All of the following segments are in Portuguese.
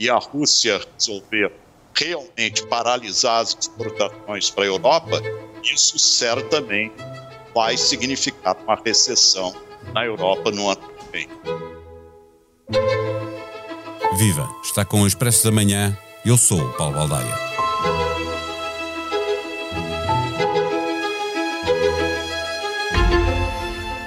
e a Rússia resolver realmente paralisar as exportações para a Europa, isso certamente vai significar uma recessão na Europa no ano que vem. Viva! Está com o Expresso da Manhã. Eu sou o Paulo Baldaia.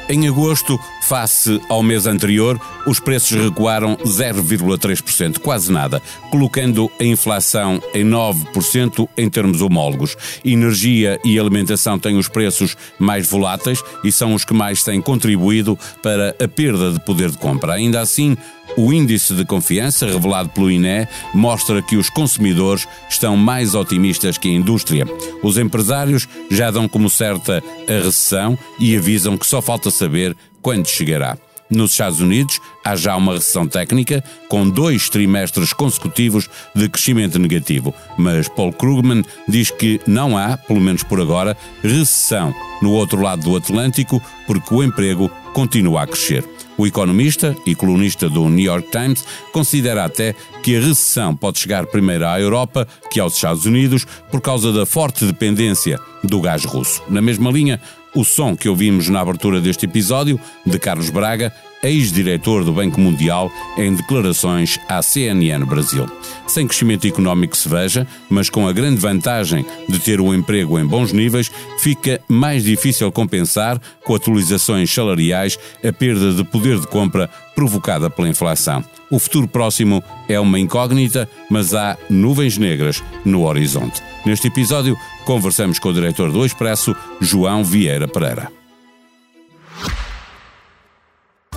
Em agosto, face ao mês anterior, os preços recuaram 0,3%, quase nada, colocando a inflação em 9% em termos homólogos. Energia e alimentação têm os preços mais voláteis e são os que mais têm contribuído para a perda de poder de compra. Ainda assim, o índice de confiança revelado pelo INE mostra que os consumidores estão mais otimistas que a indústria. Os empresários já dão como certa a recessão e avisam que só falta saber quando chegará. Nos Estados Unidos, há já uma recessão técnica, com dois trimestres consecutivos de crescimento negativo. Mas Paul Krugman diz que não há, pelo menos por agora, recessão no outro lado do Atlântico, porque o emprego continua a crescer. O economista e colunista do New York Times considera até que a recessão pode chegar primeiro à Europa que aos Estados Unidos por causa da forte dependência do gás russo. Na mesma linha, o som que ouvimos na abertura deste episódio, de Carlos Braga, ex-diretor do Banco Mundial, em declarações à CNN Brasil. Sem crescimento económico se veja, mas com a grande vantagem de ter o emprego em bons níveis, fica mais difícil compensar, com atualizações salariais, a perda de poder de compra provocada pela inflação. O futuro próximo é uma incógnita, mas há nuvens negras no horizonte. Neste episódio, conversamos com o diretor do Expresso, João Vieira Pereira.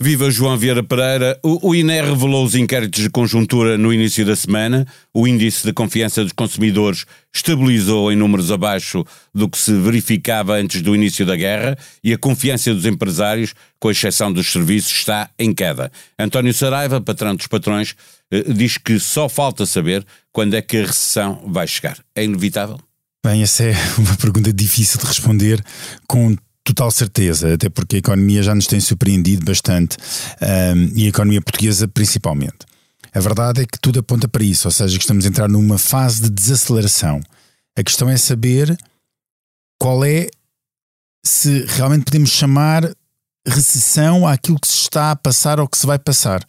Viva João Vieira Pereira. O, o INE revelou os inquéritos de conjuntura no início da semana. O índice de confiança dos consumidores estabilizou em números abaixo do que se verificava antes do início da guerra e a confiança dos empresários, com exceção dos serviços, está em queda. António Saraiva, patrão dos patrões, eh, diz que só falta saber quando é que a recessão vai chegar. É inevitável? Bem, essa é uma pergunta difícil de responder com total certeza, até porque a economia já nos tem surpreendido bastante um, e a economia portuguesa principalmente. A verdade é que tudo aponta para isso, ou seja, que estamos a entrar numa fase de desaceleração. A questão é saber qual é, se realmente podemos chamar recessão àquilo que se está a passar ou que se vai passar.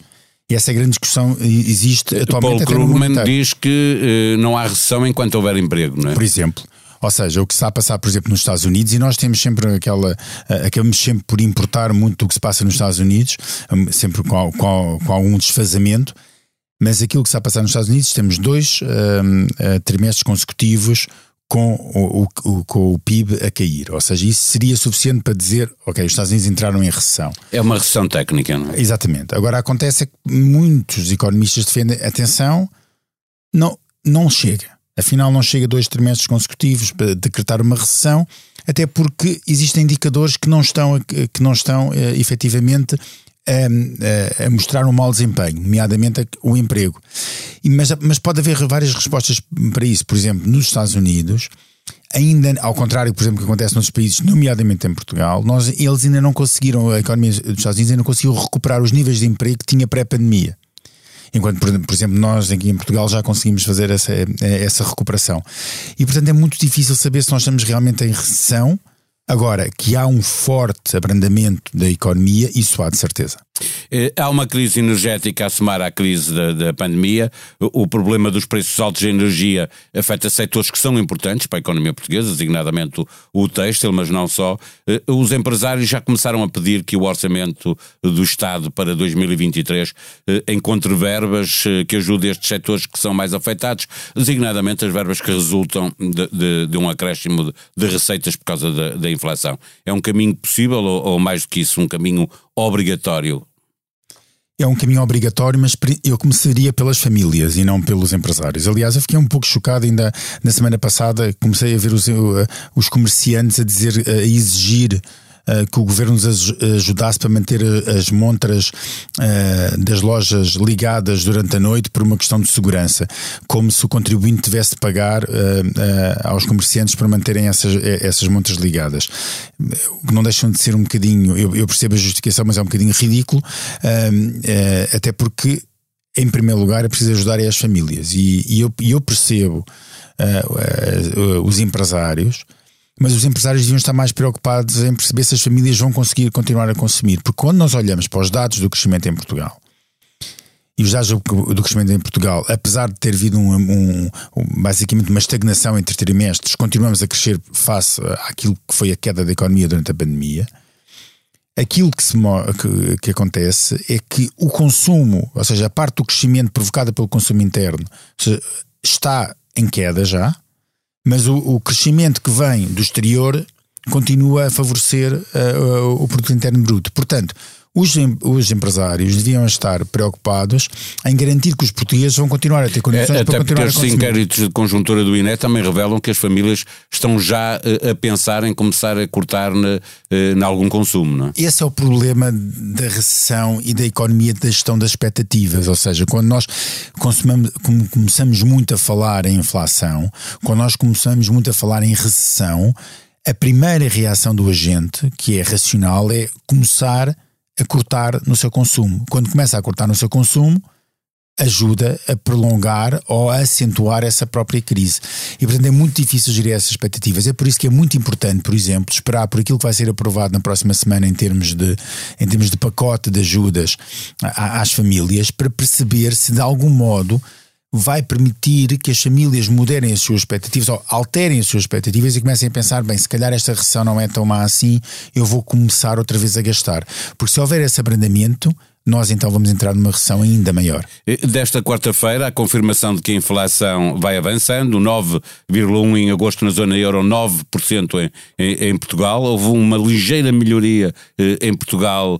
E essa é a grande discussão existe atualmente. Paulo Krugman diz que uh, não há recessão enquanto houver emprego, não é? Por exemplo. Ou seja, o que está a passar, por exemplo, nos Estados Unidos, e nós temos sempre aquela. Uh, acabamos sempre por importar muito do que se passa nos Estados Unidos, um, sempre com, com, com algum desfazamento, mas aquilo que está a passar nos Estados Unidos, temos dois um, uh, trimestres consecutivos com o, o, com o PIB a cair. Ou seja, isso seria suficiente para dizer, ok, os Estados Unidos entraram em recessão. É uma recessão técnica, não é? Exatamente. Agora acontece é que muitos economistas defendem, atenção, não, não chega. Afinal, não chega dois trimestres consecutivos para decretar uma recessão, até porque existem indicadores que não estão, que não estão eh, efetivamente a, a, mostrar um mau desempenho, nomeadamente o emprego. Mas, mas pode haver várias respostas para isso. Por exemplo, nos Estados Unidos, ainda, ao contrário, por exemplo, que acontece noutros países, nomeadamente em Portugal, nós, eles ainda não conseguiram, a economia dos Estados Unidos ainda não conseguiu recuperar os níveis de emprego que tinha pré-pandemia. Enquanto, por, exemplo, nós aqui em Portugal já conseguimos fazer essa, essa recuperação. E, portanto, é muito difícil saber se nós estamos realmente em recessão. Agora, que há um forte abrandamento da economia, isso há de certeza. Eh, há uma crise energética a somar à crise da, da pandemia. O, problema dos preços altos de energia afeta setores que são importantes para a economia portuguesa, designadamente o, o têxtil, mas não só. Eh, os empresários já começaram a pedir que o orçamento do Estado para 2023 eh, encontre verbas que ajudem estes setores que são mais afetados, designadamente as verbas que resultam de, de, de um acréscimo de, de, receitas por causa da, da inflação. É um caminho possível ou, ou mais do que isso, um caminho obrigatório é um caminho obrigatório, mas eu começaria pelas famílias e não pelos empresários. Aliás, eu fiquei um pouco chocado ainda na semana passada, comecei a ver os, os comerciantes a dizer, a exigir eh, que o governo nos ajudasse para manter eh, as montras uh, das lojas ligadas durante a noite por uma questão de segurança, como se o contribuinte tivesse de pagar uh, aos comerciantes para manterem essas, essas montras ligadas. Não deixam de ser um bocadinho, eu, eu percebo a justificação, mas é um bocadinho ridículo, até porque em primeiro lugar, é preciso ajudar as famílias. E, e eu, eu, percebo uh, uh, os empresários mas os empresários deviam estar mais preocupados em perceber se as famílias vão conseguir continuar a consumir. Porque quando nós olhamos para os dados do crescimento em Portugal, e os dados do crescimento em Portugal, apesar de ter havido um, um, basicamente uma estagnação entre trimestres, continuamos a crescer face àquilo que foi a queda da economia durante a pandemia. Aquilo que, se, que, que acontece é que o consumo, ou seja, a parte do crescimento provocada pelo consumo interno, está em queda já, mas o, o crescimento que vem do exterior continua a favorecer uh, o produto interno bruto. Portanto, os, os empresários deviam estar preocupados em garantir que os portugueses vão continuar a ter condições é, para continuar a consumir. Até porque inquéritos de conjuntura do INE também revelam que as famílias estão já eh, a pensar em começar a cortar em algum consumo, não é? Esse é o problema da recessão e da economia da gestão das expectativas, ou seja, quando nós começamos muito a falar em inflação, quando nós começamos muito a falar em recessão, a primeira reação do agente, que é racional, é começar a cortar no seu consumo. Quando começa a cortar no seu consumo, ajuda a prolongar ou a acentuar essa própria crise. E, portanto, é muito difícil gerir essas expectativas. É por isso que é muito importante, por exemplo, esperar por aquilo que vai ser aprovado na próxima semana em termos de, em termos de pacote de ajudas às famílias, para perceber se de algum modo vai permitir que as famílias moderem as suas expectativas ou alterem as suas expectativas e comecem a pensar: bem, se calhar esta recessão não é tão má assim, eu vou começar outra vez a gastar. Porque se houver esse abrandamento, nós então vamos entrar numa recessão ainda maior. Desta quarta-feira, a confirmação de que a inflação vai avançando, 9,1% em agosto na zona euro, 9% em, em, em Portugal. Houve uma ligeira melhoria eh, em Portugal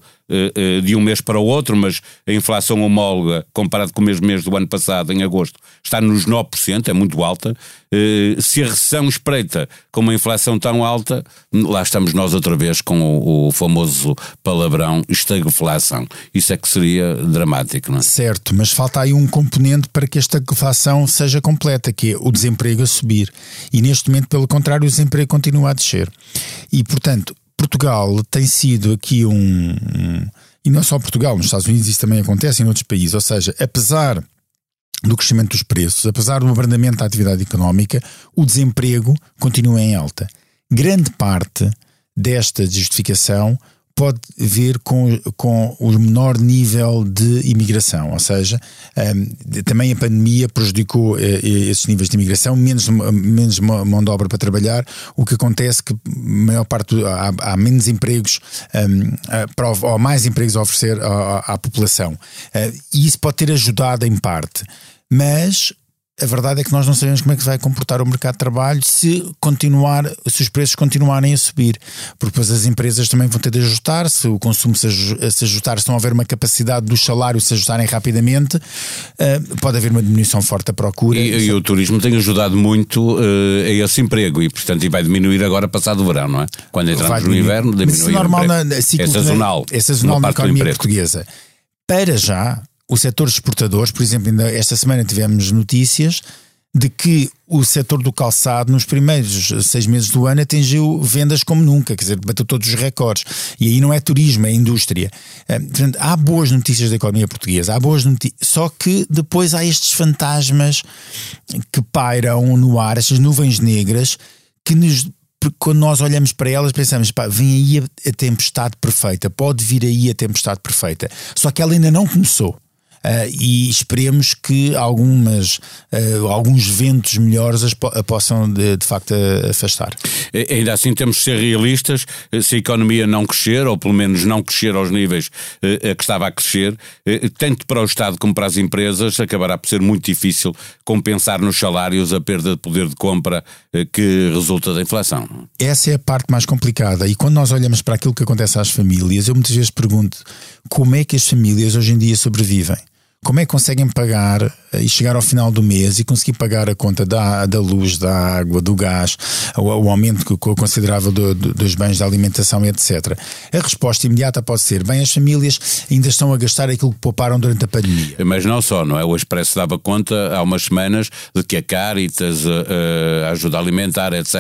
de um mês para o outro, mas a inflação homóloga, comparado com o mesmo mês do ano passado, em agosto, está nos 9%, é muito alta. Eh, se a recessão espreita com uma inflação tão alta, lá estamos nós outra vez com o, famoso palavrão estagflação. Isso é que seria dramático, não é? Certo, mas falta aí um componente para que esta estagflação seja completa, que é o desemprego a subir. E neste momento, pelo contrário, o desemprego continua a descer. E, portanto, Portugal tem sido aqui um, um, E não só Portugal, nos Estados Unidos isso também acontece em outros países. Ou seja, apesar do crescimento dos preços, apesar do abrandamento da atividade económica, o desemprego continua em alta. Grande parte desta justificação pode ver com, com o menor nível de imigração, ou seja, um, também a pandemia prejudicou uh, esses níveis de imigração, menos, menos mão de obra para trabalhar, o que acontece que maior parte há, há menos empregos um, ou mais empregos a oferecer à, à população. Uh, e isso pode ter ajudado em parte, mas a verdade é que nós não sabemos como é que vai comportar o mercado de trabalho se continuar, se os preços continuarem a subir, porque depois as empresas também vão ter de ajustar, se o consumo se, ajustar, se não houver uma capacidade dos salários se ajustarem rapidamente, uh, pode haver uma diminuição forte da procura. E, e o turismo tem ajudado muito uh, a esse emprego e, portanto, e vai diminuir agora passado o verão, não é? Quando entramos no inverno, diminui Mas isso é normal na, na é sazonal. É sazonal na economia portuguesa. Para já, o setor exportadores, por exemplo, ainda esta semana tivemos notícias de que o setor do calçado nos primeiros seis meses do ano atingiu vendas como nunca, quer dizer, bateu todos os recordes. E aí não é turismo, é indústria. Eh, portanto, há boas notícias da economia portuguesa, há boas notícias, só que depois há estes fantasmas que pairam no ar, estas nuvens negras que nos quando nós olhamos para elas pensamos, pá, vem aí a tempestade perfeita, pode vir aí a tempestade perfeita. Só que ela ainda não começou Uh, e esperemos que algumas, uh, alguns ventos melhores as, a possam de, de, facto afastar. Ainda assim temos de ser realistas, se a economia não crescer, ou pelo menos não crescer aos níveis uh, que estava a crescer, tanto para o Estado como para as empresas, acabará por ser muito difícil compensar nos salários a perda de poder de compra que resulta da inflação. Essa é a parte mais complicada e quando nós olhamos para aquilo que acontece às famílias, eu muitas vezes pergunto como é que as famílias hoje em dia sobrevivem? Como é que conseguem pagar eh, e chegar ao final do mês e conseguir pagar a conta da, da luz, da água, do gás, o, o aumento considerável do, do, dos bens da alimentação, etc. A resposta imediata pode ser: bem, as famílias ainda estão a gastar aquilo que pouparam durante a pandemia. Mas não só, não é? O Expresso dava conta há umas semanas de que a Caritas, a, eh, a ajuda alimentar, etc.,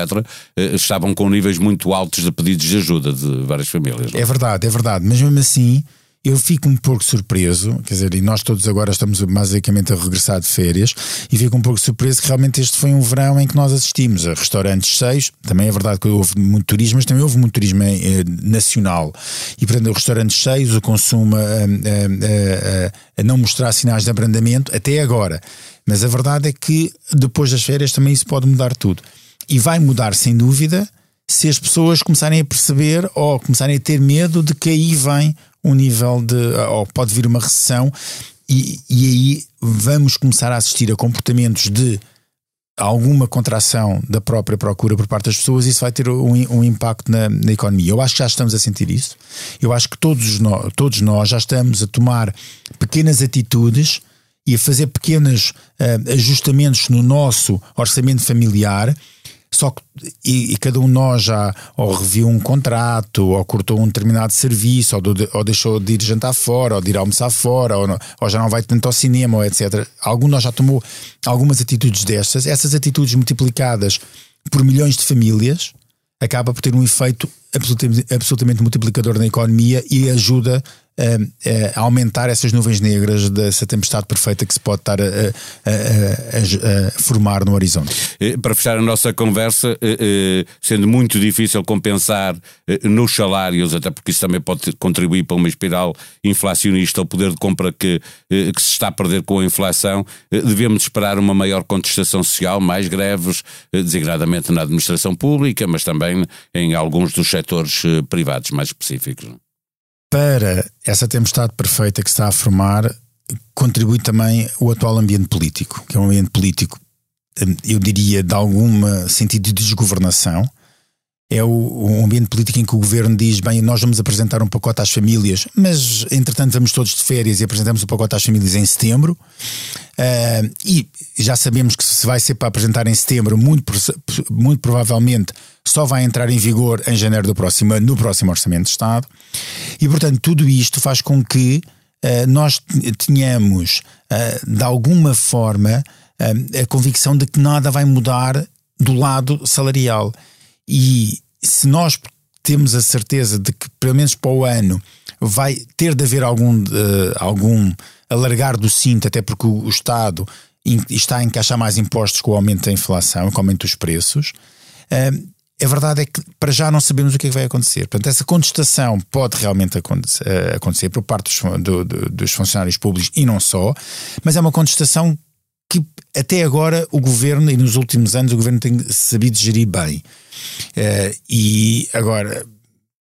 eh, estavam com níveis muito altos de pedidos de ajuda de várias famílias. É? é verdade, é verdade, mas mesmo assim eu fico um pouco surpreso, quer dizer, e nós todos agora estamos basicamente a regressar de férias, e fico um pouco surpreso que realmente este foi um verão em que nós assistimos a restaurantes cheios. Também é verdade que houve muito turismo, mas também houve muito turismo eh, nacional. E, portanto, restaurantes cheios, o consumo a, a, a, a não mostrar sinais de abrandamento, até agora. Mas a verdade é que depois das férias também isso pode mudar tudo. E vai mudar, sem dúvida, se as pessoas começarem a perceber ou começarem a ter medo de que aí vem um nível de. ou pode vir uma recessão, e, e aí vamos começar a assistir a comportamentos de alguma contração da própria procura por parte das pessoas, isso vai ter um, um impacto na, na, economia. Eu acho que já estamos a sentir isso. Eu acho que todos nós, todos nós já estamos a tomar pequenas atitudes e a fazer pequenos uh, ajustamentos no nosso orçamento familiar só que e, e, cada um de nós já ou reviu um contrato, ou cortou um determinado serviço, ou, do, ou, deixou de ir jantar fora, ou de ir almoçar fora, ou, não, ou, já não vai tanto ao cinema, ou etc. Algum de nós já tomou algumas atitudes destas. Essas atitudes multiplicadas por milhões de famílias acaba por ter um efeito absolutamente, absolutamente multiplicador na economia e ajuda a, a, aumentar essas nuvens negras dessa tempestade perfeita que se pode estar a, a, a, formar no horizonte. Para fechar a nossa conversa, eh, eh, sendo muito difícil compensar eh, nos salários, até porque isso também pode contribuir para uma espiral inflacionista, o poder de compra que, que se está a perder com a inflação, devemos esperar uma maior contestação social, mais greves, designadamente na administração pública, mas também em alguns dos setores privados mais específicos para essa tempestade perfeita que está a formar, contribui também o atual ambiente político, que é um ambiente político, hum, eu diria, de algum sentido de desgovernação. É o, um ambiente político em que o governo diz: bem, nós vamos apresentar um pacote às famílias, mas entretanto vamos todos de férias e apresentamos o pacote às famílias em setembro. Uh, e já sabemos que se vai ser para apresentar em setembro, muito, muito provavelmente só vai entrar em vigor em janeiro do próximo no próximo Orçamento de Estado. E, portanto, tudo isto faz com que uh, nós tenhamos, uh, de alguma forma, a convicção de que nada vai mudar do lado salarial. E se nós temos a certeza de que, pelo menos para o ano, vai ter de haver algum, algum alargar do cinto, até porque o, o Estado está a encaixar mais impostos com o aumento da inflação, com o aumento dos preços. A verdade é que para já não sabemos o que, é que vai acontecer. Portanto, essa contestação pode realmente eh, acontecer por parte dos, do, do, dos funcionários públicos e não só, mas é uma contestação até agora o governo, e nos últimos anos, o governo tem sabido gerir bem. Uh, e agora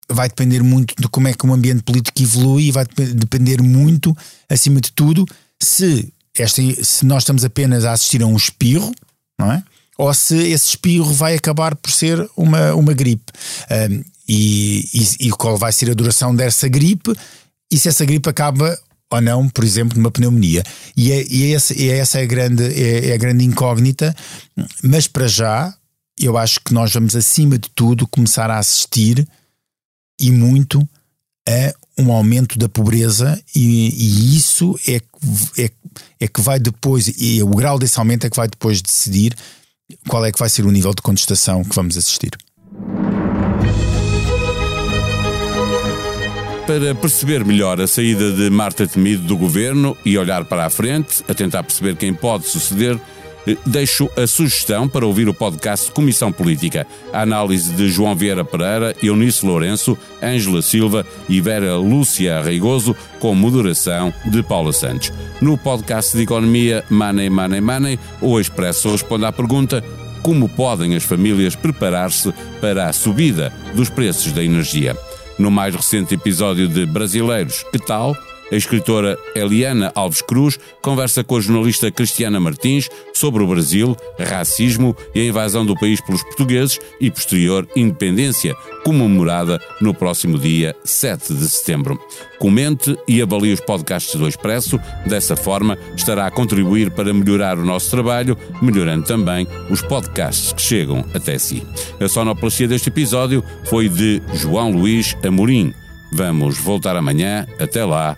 vai depender muito de como é que o ambiente político evolui e vai depender muito, acima de tudo, se, esta, se nós estamos apenas a assistir a um espirro, não é? ou se esse espirro vai acabar por ser uma, uma gripe. Um, e, e, e, qual vai ser a duração dessa gripe e se essa gripe acaba ou não, por exemplo, numa pneumonia. E, é, e é essa, é essa a grande, é, é a grande incógnita, mas para já eu acho que nós vamos, acima de tudo, começar a assistir e muito a um aumento da pobreza, e, e isso é, é, é que vai depois, e o grau desse aumento é que vai depois decidir qual é que vai ser o nível de contestação que vamos assistir. Para perceber melhor a saída de Marta Temido do governo e olhar para a frente, a tentar perceber quem pode suceder, eh, deixo a sugestão para ouvir o podcast Comissão Política, a análise de João Vieira Pereira, Eunice Lourenço, Ângela Silva e Vera Lúcia Reigoso, com moderação de Paula Santos. No podcast de Economia Money, Money, Money, o Expresso responde à pergunta como podem as famílias preparar-se para a subida dos preços da energia. No mais recente episódio de Brasileiros, que tal? A escritora Eliana Alves Cruz conversa com a jornalista Cristiana Martins sobre o Brasil, racismo e a invasão do país pelos portugueses e posterior independência, comemorada no próximo dia 7 de setembro. Comente e avalie os podcasts do Expresso, dessa forma estará a contribuir para melhorar o nosso trabalho, melhorando também os podcasts que chegam até si. A sonoplastia deste episódio foi de João Luís Amorim. Vamos voltar amanhã. Até lá.